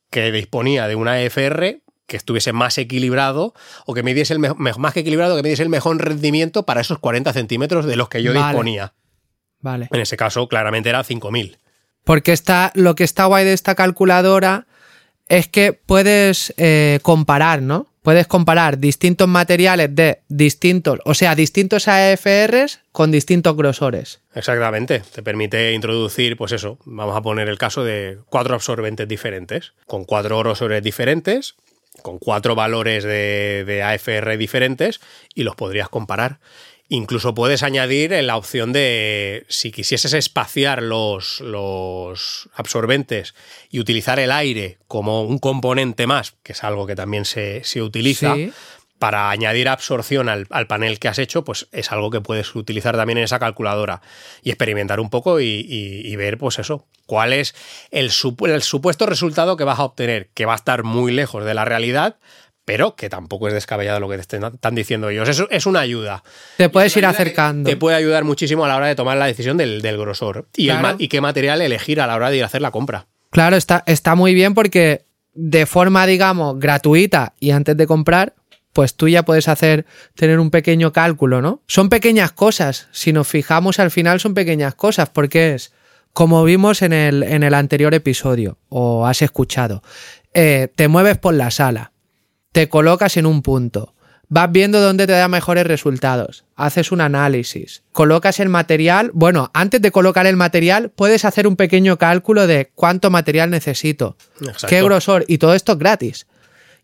que disponía de una EFR que estuviese más equilibrado o que me diese el más que equilibrado, que me diese el mejor rendimiento para esos 40 centímetros de los que yo Vale. disponía. Vale. En ese caso, claramente era 5000. Porque está, lo que está guay de esta calculadora es que puedes eh, comparar, ¿no? Puedes comparar distintos materiales de distintos, o sea, distintos AFRs con distintos grosores. Exactamente, te permite introducir, pues eso, vamos a poner el caso de cuatro absorbentes diferentes, con cuatro grosores diferentes, con cuatro valores de, AFR diferentes y los podrías comparar. Incluso puedes añadir la opción de, si quisieses espaciar los, los absorbentes y utilizar el aire como un componente más, que es algo que también se, se utiliza, Sí. Para añadir absorción al, al panel que has hecho, pues es algo que puedes utilizar también en esa calculadora y experimentar un poco y, y- y ver, pues eso, cuál es el, supu- el supuesto resultado que vas a obtener, que va a estar muy lejos de la realidad, pero que tampoco es descabellado lo que te están diciendo ellos. Es, es una ayuda. Te puedes ir acercando. Te puede ayudar muchísimo a la hora de tomar la decisión del, del grosor Claro. y qué material elegir a la hora de ir a hacer la compra. Claro, está, está muy bien porque de forma, digamos, gratuita y antes de comprar, pues tú ya puedes hacer, tener un pequeño cálculo, ¿no? Son pequeñas cosas. Si nos fijamos al final son pequeñas cosas porque es, como vimos en el, en el anterior episodio o has escuchado, eh, te mueves por la sala, te colocas en un punto, vas viendo dónde te da mejores resultados, haces un análisis, colocas el material, bueno, antes de colocar el material puedes hacer un pequeño cálculo de cuánto material necesito, Exacto. qué grosor y todo esto es gratis.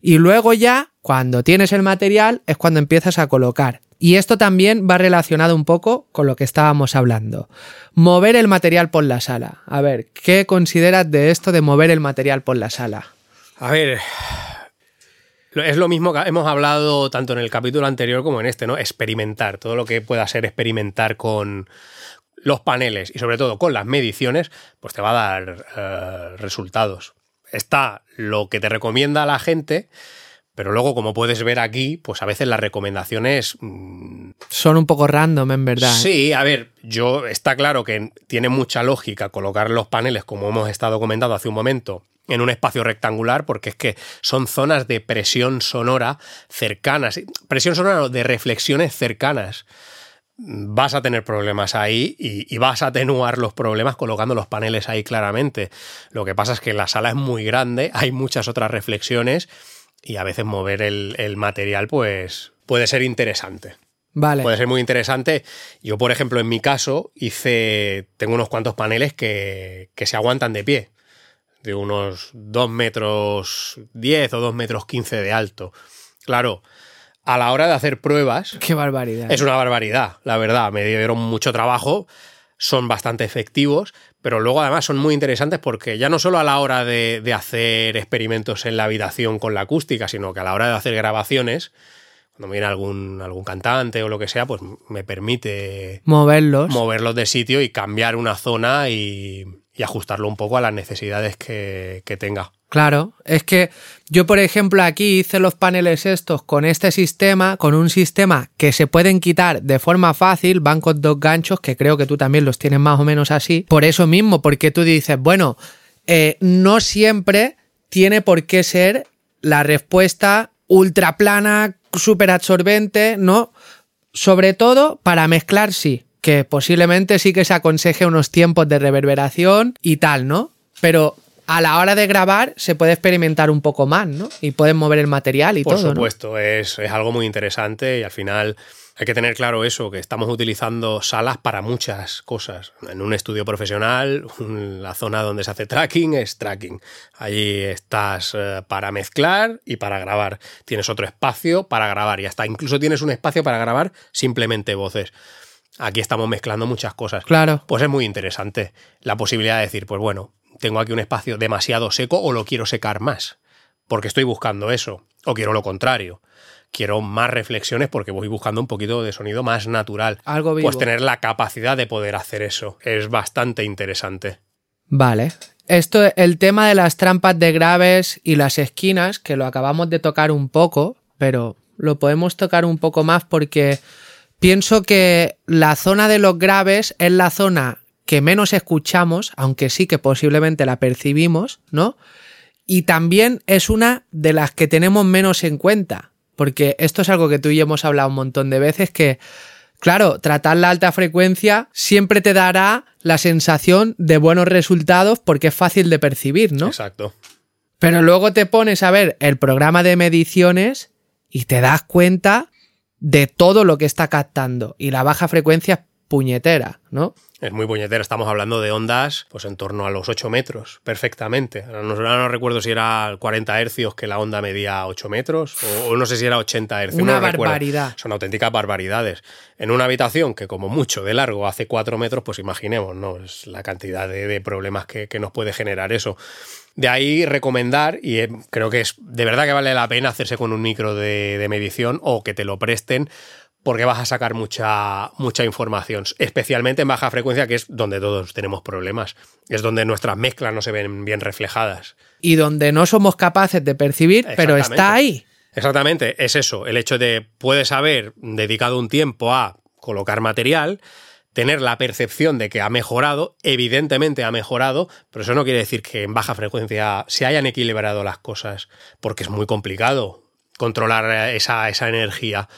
Y luego ya, cuando tienes el material, es cuando empiezas a colocar. Y esto también va relacionado un poco con lo que estábamos hablando. Mover el material por la sala. A ver, ¿qué consideras de esto de mover el material por la sala? A ver, es lo mismo que hemos hablado tanto en el capítulo anterior como en este, ¿no? Experimentar, todo lo que pueda ser experimentar con los paneles y sobre todo con las mediciones, pues te va a dar eh, resultados. Está lo que te recomienda la gente, pero luego, como puedes ver aquí, pues a veces las recomendaciones... Mm, Son un poco random, en verdad. ¿eh? Sí, a ver, yo está claro que tiene mucha lógica colocar los paneles, como hemos estado comentando hace un momento, en un espacio rectangular porque es que son zonas de presión sonora cercanas, presión sonora de reflexiones cercanas. Vas a tener problemas ahí y, vas a atenuar los problemas colocando los paneles ahí claramente. Lo que pasa es que la sala es muy grande, hay muchas otras reflexiones y a veces mover el, material pues puede ser interesante. Vale. Puede ser muy interesante. Yo, por ejemplo, en mi caso, hice. Tengo unos cuantos paneles que, que se aguantan de pie de unos 2 metros 10 o 2 metros 15 de alto. Claro, a la hora de hacer pruebas... ¡Qué barbaridad! Es una barbaridad, la verdad. Me dieron mucho trabajo, son bastante efectivos, pero luego además son muy interesantes porque ya no solo a la hora de, de hacer experimentos en la habitación con la acústica, sino que a la hora de hacer grabaciones cuando me viene algún, algún cantante o lo que sea, pues me permite moverlos. Moverlos de sitio y cambiar una zona y, y ajustarlo un poco a las necesidades que, tenga. Claro, es que yo por ejemplo aquí hice los paneles estos con este sistema, con un sistema que se pueden quitar de forma fácil, van con dos ganchos que creo que tú también los tienes más o menos así, por eso mismo, porque tú dices, bueno, eh, no siempre tiene por qué ser la respuesta ultra plana, súper absorbente, ¿no? Sobre todo para mezclar sí, que posiblemente sí que se aconseje unos tiempos de reverberación y tal, ¿no? Pero a la hora de grabar se puede experimentar un poco más, ¿no? Y pueden mover el material y todo. Por supuesto, es, es algo muy interesante y al final hay que tener claro eso, que estamos utilizando salas para muchas cosas. En un estudio profesional, la zona donde se hace tracking es tracking. Allí estás eh, para mezclar y para grabar. Tienes otro espacio para grabar y hasta incluso tienes un espacio para grabar simplemente voces. Aquí estamos mezclando muchas cosas. Claro. Pues es muy interesante la posibilidad de decir, pues bueno, tengo aquí un espacio demasiado seco o lo quiero secar más, porque estoy buscando eso, o quiero lo contrario. Quiero más reflexiones porque voy buscando un poquito de sonido más natural. Algo vivo. Pues tener la capacidad de poder hacer eso es bastante interesante. Vale. Esto, el tema de las trampas de graves y las esquinas, que lo acabamos de tocar un poco, pero lo podemos tocar un poco más porque Pienso que la zona de los graves es la zona que menos escuchamos, aunque sí que posiblemente la percibimos, ¿no? Y también es una de las que tenemos menos en cuenta, porque esto es algo que tú y yo hemos hablado un montón de veces que, claro, tratar la alta frecuencia siempre te dará la sensación de buenos resultados porque es fácil de percibir, ¿no? Exacto. Pero luego te pones a ver el programa de mediciones y te das cuenta de todo lo que está captando. Y la baja frecuencia es puñetera, ¿no? Es muy puñetera. Estamos hablando de ondas pues en torno a los 8 metros, perfectamente. Ahora no, recuerdo si era 40 hercios que la onda medía 8 metros o, no sé si era 80 hercios. Una barbaridad. Son auténticas barbaridades. En una habitación que como mucho de largo hace 4 metros, pues imaginemos, ¿no? Es la cantidad de, problemas que, que nos puede generar eso. De ahí recomendar, y eh, creo que es de verdad que vale la pena hacerse con un micro de, medición o que te lo presten porque vas a sacar mucha, mucha información, especialmente en baja frecuencia, que es donde todos tenemos problemas. Es donde nuestras mezclas no se ven bien reflejadas. Y donde no somos capaces de percibir, pero está ahí. Exactamente, es eso. El hecho de puedes haber dedicado un tiempo a colocar material, tener la percepción de que ha mejorado, evidentemente ha mejorado, pero eso no quiere decir que en baja frecuencia se hayan equilibrado las cosas, porque es muy complicado controlar esa, esa energía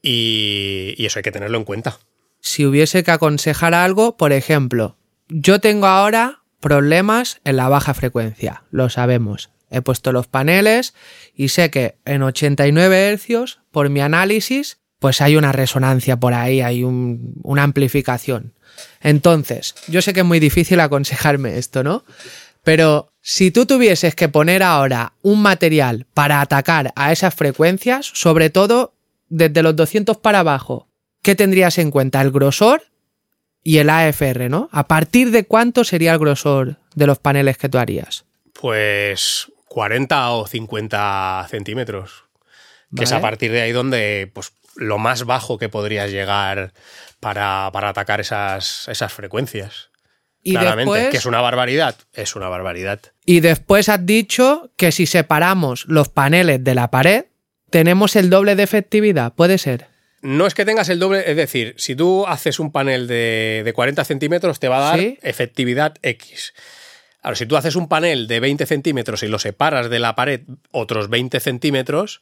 y, y eso hay que tenerlo en cuenta. Si hubiese que aconsejar algo, por ejemplo, yo tengo ahora problemas en la baja frecuencia, lo sabemos. He puesto los paneles y sé que en 89 Hz, por mi análisis, pues hay una resonancia por ahí, hay una amplificación. Entonces, yo sé que es muy difícil aconsejarme esto, ¿no? Pero si tú tuvieses que poner ahora un material para atacar a esas frecuencias, sobre todo desde los 200 para abajo, ¿qué tendrías en cuenta? El grosor y el AFR, ¿no? ¿A partir de cuánto sería el grosor de los paneles que tú harías? Pues 40 o 50 centímetros. Que es a partir de ahí donde, pues, lo más bajo que podrías llegar para, para atacar esas, esas frecuencias. Y Claramente, después, que es una barbaridad. Es una barbaridad. y después has dicho que si separamos los paneles de la pared, tenemos el doble de efectividad, ¿puede ser? No es que tengas el doble, es decir, si tú haces un panel de, de 40 centímetros, te va a dar Sí. efectividad X. Ahora, si tú haces un panel de 20 centímetros y lo separas de la pared otros 20 centímetros,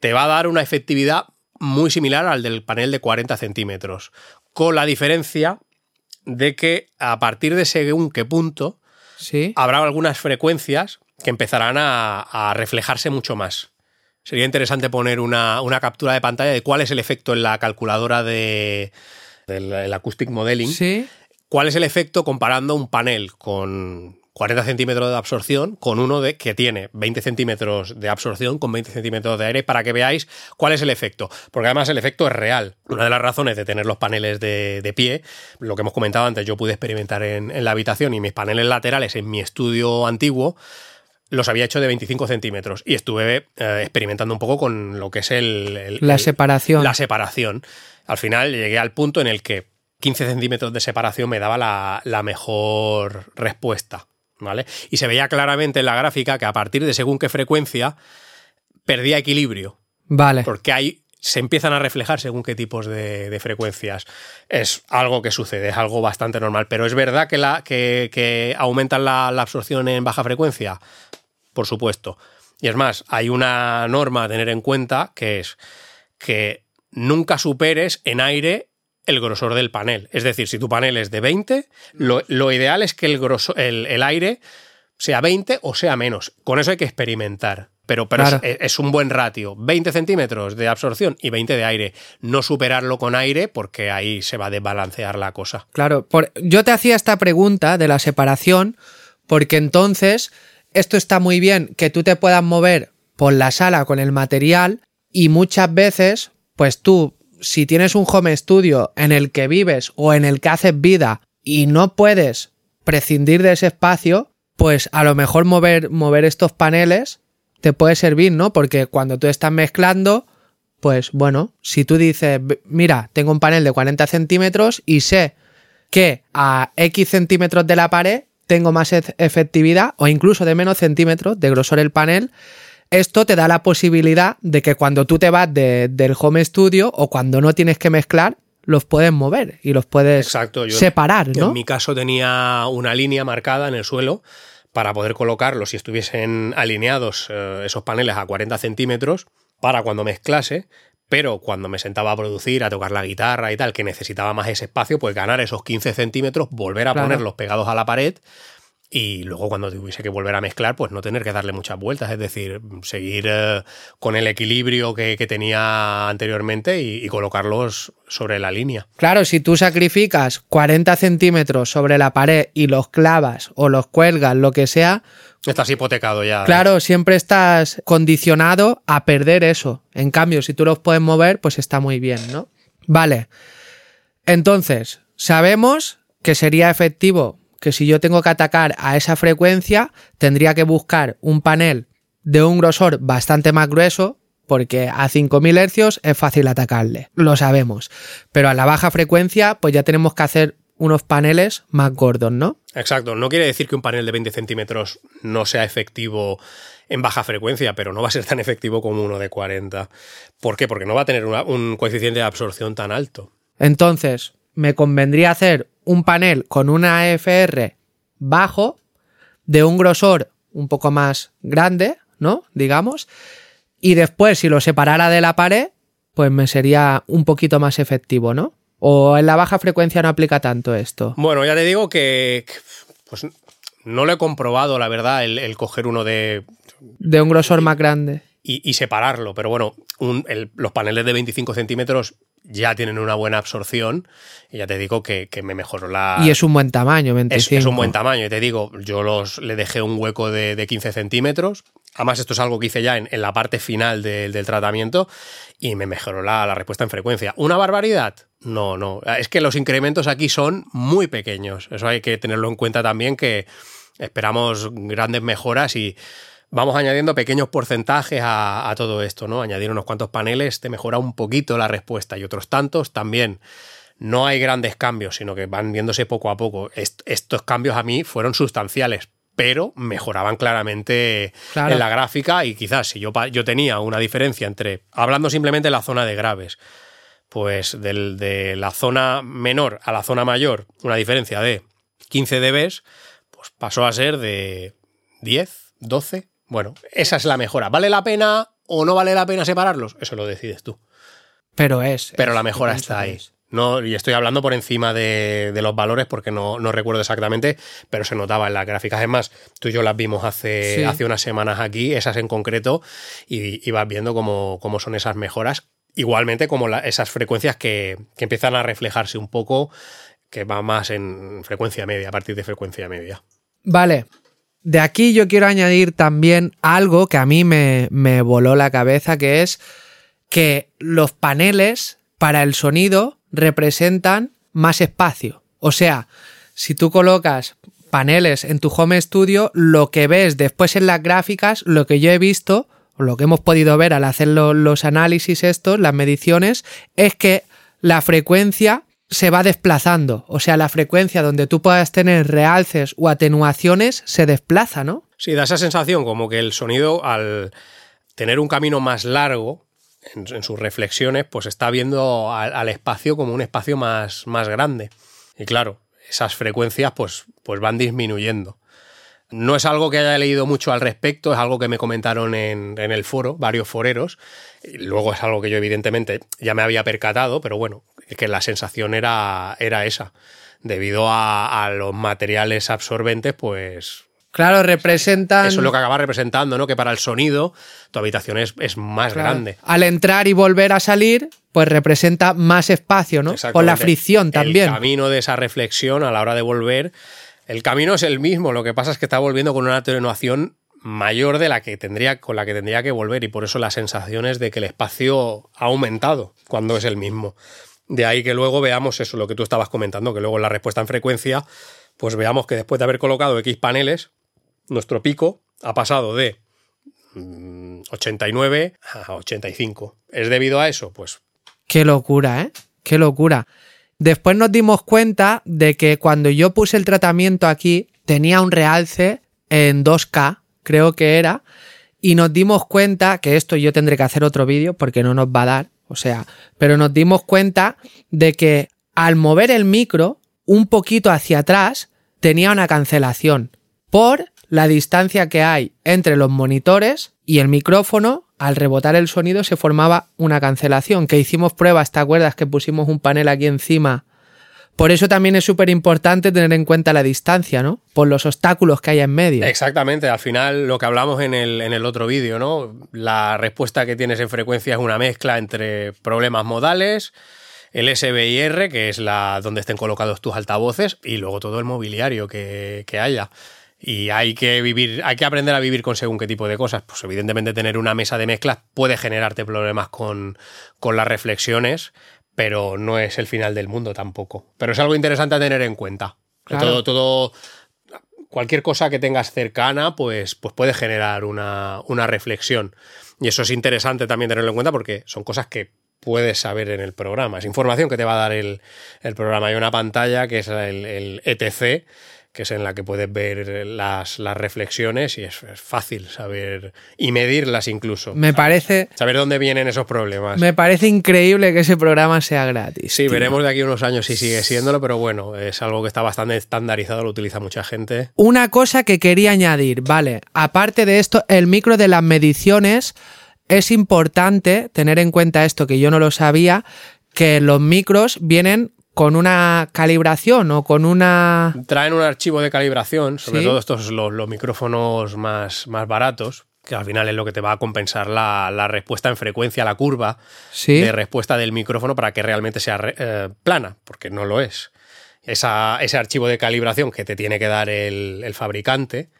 te va a dar una efectividad muy similar al del panel de 40 centímetros. Con la diferencia de que a partir de según qué punto Sí. habrá algunas frecuencias que empezarán a, a reflejarse mucho más. Sería interesante poner una, una captura de pantalla de cuál es el efecto en la calculadora de, del el Acoustic Modeling. Sí. ¿Cuál es el efecto comparando un panel con 40 centímetros de absorción con uno de, que tiene 20 centímetros de absorción con 20 centímetros de aire para que veáis cuál es el efecto? Porque además el efecto es real. Una de las razones de tener los paneles de, de pie, lo que hemos comentado antes, yo pude experimentar en, en la habitación y mis paneles laterales en mi estudio antiguo los había hecho de 25 centímetros y estuve eh, experimentando un poco con lo que es el, el- La el- separación. la separación. Al final llegué al punto en el que 15 centímetros de separación me daba la, la mejor respuesta. ¿Vale? Y se veía claramente en la gráfica que a partir de según qué frecuencia perdía equilibrio. Vale. Porque ahí se empiezan a reflejar según qué tipos de, de frecuencias. Es algo que sucede, es algo bastante normal. Pero es verdad que, la, que, que aumentan la, la absorción en baja frecuencia. Por supuesto. Y es más, hay una norma a tener en cuenta que es que nunca superes en aire el grosor del panel. Es decir, si tu panel es de 20, lo, lo ideal es que el, groso- el, el aire sea 20 o sea menos. Con eso hay que experimentar. Pero, pero Claro. es, es un buen ratio. 20 centímetros de absorción y 20 de aire. No superarlo con aire porque ahí se va a desbalancear la cosa. Claro, por- yo te hacía esta pregunta de la separación porque entonces esto está muy bien que tú te puedas mover por la sala con el material y muchas veces, pues tú, si tienes un home studio en el que vives o en el que haces vida y no puedes prescindir de ese espacio, pues a lo mejor mover, mover estos paneles te puede servir, ¿no? Porque cuando tú estás mezclando, pues bueno, si tú dices, "V- mira, tengo un panel de 40 centímetros y sé que a X centímetros de la pared tengo más ef- efectividad o incluso de menos centímetros de grosor el panel, esto te da la posibilidad de que cuando tú te vas de- del home studio o cuando no tienes que mezclar, los puedes mover y los puedes Exacto, yo- separar, En mi caso tenía una línea marcada en el suelo para poder colocarlos si estuviesen alineados eh, esos paneles a 40 centímetros para cuando mezclase, pero cuando me sentaba a producir, a tocar la guitarra y tal, que necesitaba más ese espacio, pues ganar esos 15 centímetros, volver a Claro. ponerlos pegados a la pared y luego cuando tuviese que volver a mezclar, pues no tener que darle muchas vueltas, es decir, seguir eh, con el equilibrio que, que tenía anteriormente y- y colocarlos sobre la línea. Claro, si tú sacrificas 40 centímetros sobre la pared y los clavas o los cuelgas, lo que sea, Estás hipotecado ya. Claro, siempre estás condicionado a perder eso. En cambio, si tú los puedes mover, pues está muy bien, ¿no? Vale. Entonces, sabemos que sería efectivo que si yo tengo que atacar a esa frecuencia, tendría que buscar un panel de un grosor bastante más grueso, porque a 5000 hercios es fácil atacarle, lo sabemos. Pero a la baja frecuencia, pues ya tenemos que hacer unos paneles más gordos, ¿no? Exacto, no quiere decir que un panel de 20 centímetros no sea efectivo en baja frecuencia, pero no va a ser tan efectivo como uno de 40. ¿Por qué? Porque no va a tener una- un coeficiente de absorción tan alto. Entonces, me convendría hacer un panel con una AFR bajo, de un grosor un poco más grande, ¿no? Digamos. Y después, si lo separara de la pared, pues me sería un poquito más efectivo, ¿no? O en la baja frecuencia no aplica tanto esto. Bueno, ya te digo que que, pues, no lo he comprobado, la verdad, el, el coger uno de De un grosor más grande. y, y separarlo, pero bueno, un- el- los paneles de 25 centímetros ya tienen una buena absorción y ya te digo que, que me mejoró la... Y es un buen tamaño, es, 25. es un buen tamaño, y te digo, yo los, le dejé un hueco de, de 15 centímetros. Además, esto es algo que hice ya en, en la parte final del- del tratamiento y me mejoró la, la respuesta en frecuencia. ¿Una barbaridad? No, no. Es que los incrementos aquí son muy pequeños. Eso hay que tenerlo en cuenta también que esperamos grandes mejoras y vamos añadiendo pequeños porcentajes a, a todo esto, ¿no? Añadir unos cuantos paneles te mejora un poquito la respuesta y otros tantos también. No hay grandes cambios, sino que van viéndose poco a poco. Est- estos cambios a mí fueron sustanciales, pero mejoraban claramente Claro. en la gráfica y quizás si yo, yo tenía una diferencia entre, hablando simplemente de la zona de graves, pues del- de la zona menor a la zona mayor, una diferencia de 15 dB, pues pasó a ser de 10, 12. Bueno, esa es la mejora. ¿Vale la pena o no vale la pena separarlos? Eso lo decides tú. Pero es. Pero es, la mejora está ahí. es. No, y estoy hablando por encima de, de los valores porque no, no recuerdo exactamente, pero se notaba en las gráficas. Es más, tú y yo las vimos hace, Sí. hace unas semanas aquí, esas en concreto, y, y vas viendo cómo, cómo son esas mejoras. Igualmente como la- esas frecuencias que, que empiezan a reflejarse un poco, que va más en frecuencia media, a partir de frecuencia media. Vale. De aquí yo quiero añadir también algo que a mí me, me voló la cabeza, que es que los paneles para el sonido representan más espacio. O sea, si tú colocas paneles en tu home studio, lo que ves después en las gráficas, lo que yo he visto, lo que hemos podido ver al hacer lo- los análisis estos, las mediciones, es que la frecuencia se va desplazando. O sea, la frecuencia donde tú puedas tener realces o atenuaciones se desplaza, ¿no? Sí, da esa sensación como que el sonido, al tener un camino más largo en, sus reflexiones, pues está viendo al, espacio como un espacio más, más grande. Y claro, esas frecuencias pues, pues van disminuyendo. No es algo que haya leído mucho al respecto, es algo que me comentaron en, en el foro, varios foreros. Luego es algo que yo evidentemente ya me había percatado, pero bueno, que la sensación era, era esa. Debido a, a los materiales absorbentes, pues Claro, representan... eso es lo que acaba representando, ¿no? Que para el sonido tu habitación es, es más Claro. grande. Al entrar y volver a salir, pues representa más espacio, ¿no? Por la fricción también. El camino de esa reflexión a la hora de volver, el camino es el mismo, lo que pasa es que está volviendo con una atenuación mayor de la que tendría con la que tendría que volver y por eso la sensación es de que el espacio ha aumentado cuando es el mismo. De ahí que luego veamos eso, lo que tú estabas comentando, que luego la respuesta en frecuencia, pues veamos que después de haber colocado X paneles, nuestro pico ha pasado de mm, 89 a 85. ¿Es debido a eso? Pues Qué locura, ¿eh? Qué locura. Después nos dimos cuenta de que cuando yo puse el tratamiento aquí, tenía un realce en 2K, creo que era, y nos dimos cuenta, que esto yo tendré que hacer otro vídeo porque no nos va a dar, o sea, pero nos dimos cuenta de que al mover el micro un poquito hacia atrás, tenía una cancelación por la distancia que hay entre los monitores y el micrófono, al rebotar el sonido se formaba una cancelación, que hicimos pruebas, ¿te acuerdas que pusimos un panel aquí encima? Por eso también es súper importante tener en cuenta la distancia, ¿no? Por los obstáculos que hay en medio. Exactamente, al final lo que hablamos en el, en el otro vídeo, ¿no? La respuesta que tienes en frecuencia es una mezcla entre problemas modales, el SBIR, que es la donde estén colocados tus altavoces, y luego todo el mobiliario que, que haya. Y hay que vivir, hay que aprender a vivir con según qué tipo de cosas. Pues evidentemente tener una mesa de mezclas puede generarte problemas con, con las reflexiones, pero no es el final del mundo tampoco. Pero es algo interesante a tener en cuenta. Claro. Todo, todo, cualquier cosa que tengas cercana, pues, pues puede generar una, una reflexión. Y eso es interesante también tenerlo en cuenta porque son cosas que puedes saber en el programa. Es información que te va a dar el, el programa. Hay una pantalla que es el, el ETC, que es en la que puedes ver las, las reflexiones y es, es fácil saber y medirlas incluso. Me parece, Saber dónde vienen esos problemas. me parece increíble que ese programa sea gratis. Sí, tío. veremos de aquí unos años si sigue siéndolo, pero bueno, es algo que está bastante estandarizado, lo utiliza mucha gente. Una cosa que quería añadir, vale, aparte de esto, el micro de las mediciones es importante tener en cuenta esto que yo no lo sabía, que los micros vienen con una calibración o con una... Traen un archivo de calibración, sobre Sí. todo estos los, los micrófonos más, más baratos. que al final es lo que te va a compensar la, la respuesta en frecuencia, la curva Sí. de respuesta del micrófono para que realmente sea re- eh, plana, porque no lo es. Esa- ese archivo de calibración que te tiene que dar el, el fabricante,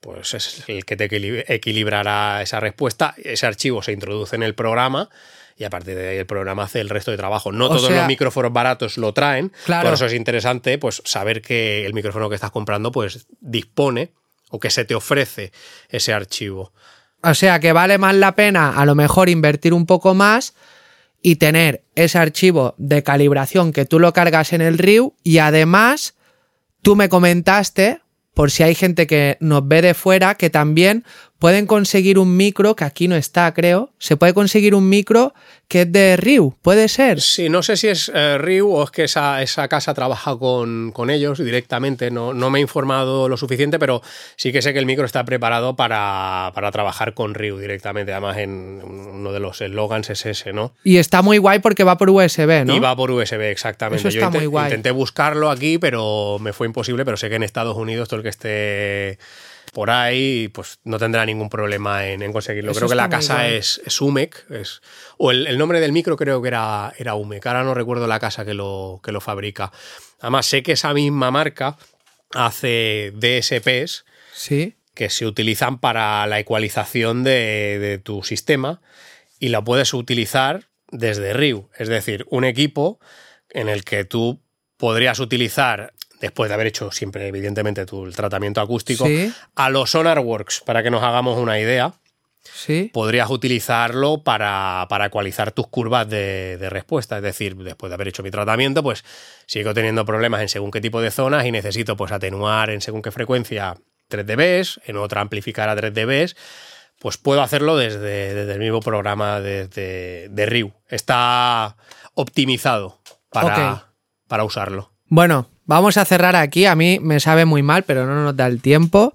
pues es el que te equili- equilibrará esa respuesta. Ese archivo se introduce en el programa y a partir de ahí el programa hace el resto de trabajo. No O todos sea- los micrófonos baratos lo traen, Claro. por eso es interesante pues, saber que el micrófono que estás comprando pues, dispone o que se te ofrece ese archivo. O sea que vale más la pena a lo mejor invertir un poco más y tener ese archivo de calibración que tú lo cargas en el RIU y además tú me comentaste, por si hay gente que nos ve de fuera, que también pueden conseguir un micro, que aquí no está creo, se puede conseguir un micro que es de RIU, puede ser. Sí, no sé si es eh, Riu o es que esa, esa casa trabaja con, con ellos directamente. No, no me he informado lo suficiente, pero sí que sé que el micro está preparado para, para trabajar con Riu directamente. Además, en uno de los eslogans es ese, ¿no? Y está muy guay porque va por USB, ¿no? Y va por USB, exactamente. Eso está Yo muy guay. intenté buscarlo aquí, pero me fue imposible. Pero sé que en Estados Unidos todo el que esté por ahí, pues no tendrá ningún problema en, en conseguirlo. Eso creo que la casa es, es UMEC, es, o el, el nombre del micro creo que era, era UMEC. Ahora no recuerdo la casa que lo, que lo fabrica. Además, sé que esa misma marca hace DSPs Sí. que se utilizan para la ecualización de, de tu sistema y la puedes utilizar desde RIU. Es decir, un equipo en el que tú podrías utilizar, después de haber hecho siempre, evidentemente, tu el tratamiento acústico, Sí. a los SonarWorks, para que nos hagamos una idea, Sí. podrías utilizarlo para, para ecualizar tus curvas de, de respuesta. Es decir, después de haber hecho mi tratamiento, pues sigo teniendo problemas en según qué tipo de zonas y necesito pues atenuar en según qué frecuencia 3 dB, en otra amplificar a 3 dB. Pues puedo hacerlo desde, desde el mismo programa de, de, de RIU. Está optimizado para, para usarlo. Bueno, vamos a cerrar aquí. A mí me sabe muy mal, pero no nos da el tiempo.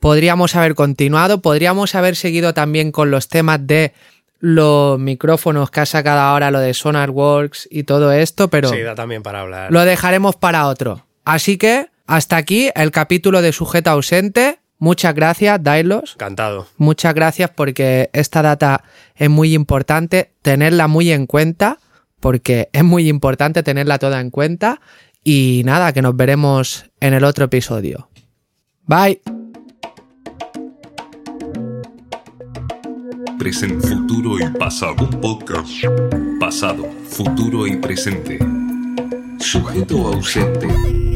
Podríamos haber continuado, podríamos haber seguido también con los temas de los micrófonos que ha sacado ahora, lo de SonarWorks y todo esto, pero Sí, da también para hablar. lo dejaremos para otro. Así que hasta aquí el capítulo de sujeto ausente. Muchas gracias, Dailos. Encantado. Muchas gracias porque esta data es muy importante tenerla muy en cuenta, porque es muy importante tenerla toda en cuenta. Y nada, que nos veremos en el otro episodio. Bye. Presente, futuro y pasado. Un podcast. Pasado, futuro y presente. Sujeto ausente.